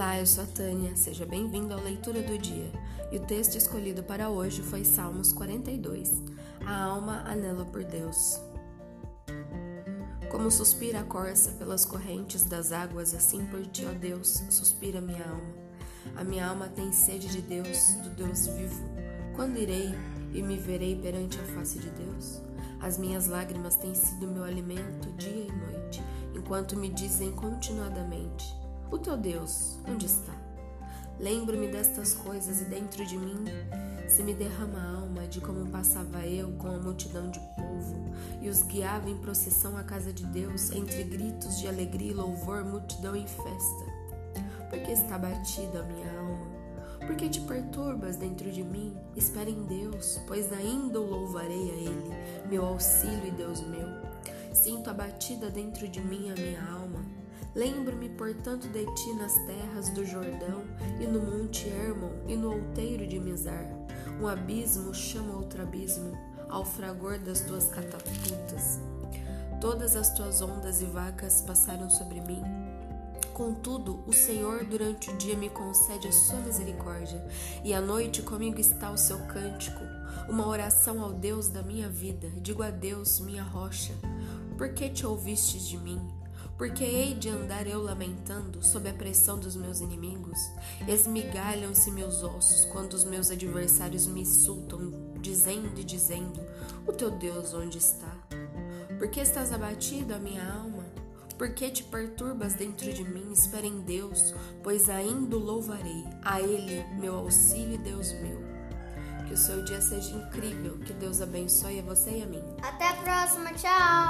Olá, eu sou a Tânia, seja bem-vindo à leitura do dia. E o texto escolhido para hoje foi Salmos 42. A alma anela por Deus. Como suspira a corça pelas correntes das águas, assim por ti, ó Deus, suspira minha alma. A minha alma tem sede de Deus, do Deus vivo. Quando irei e me verei perante a face de Deus? As minhas lágrimas têm sido meu alimento dia e noite, enquanto me dizem continuadamente: o teu Deus, onde está? Lembro-me destas coisas e dentro de mim se me derrama a alma de como passava eu com a multidão de povo e os guiava em procissão à casa de Deus entre gritos de alegria e louvor, multidão em festa. Porque está batida a minha alma? Porque te perturbas dentro de mim? Espera em Deus, pois ainda o louvarei a Ele, meu auxílio e Deus meu. Sinto abatida dentro de mim a minha alma Lembro-me, portanto, de ti nas terras do Jordão, e no monte Hermon, e no outeiro de Mizar. Um abismo chama outro abismo, ao fragor das tuas catapultas. Todas as tuas ondas e vacas passaram sobre mim. Contudo, o Senhor durante o dia me concede a sua misericórdia, e à noite comigo está o seu cântico, uma oração ao Deus da minha vida. Digo a Deus, minha rocha, por que te ouvistes de mim? Porque hei de andar eu lamentando sob a pressão dos meus inimigos? Esmigalham-se meus ossos quando os meus adversários me insultam, dizendo e dizendo: O teu Deus onde está? Por que estás abatido, a minha alma? Por que te perturbas dentro de mim? Espera em Deus, pois ainda o louvarei. A Ele, meu auxílio e Deus meu. Que o seu dia seja incrível. Que Deus abençoe a você e a mim. Até a próxima. Tchau.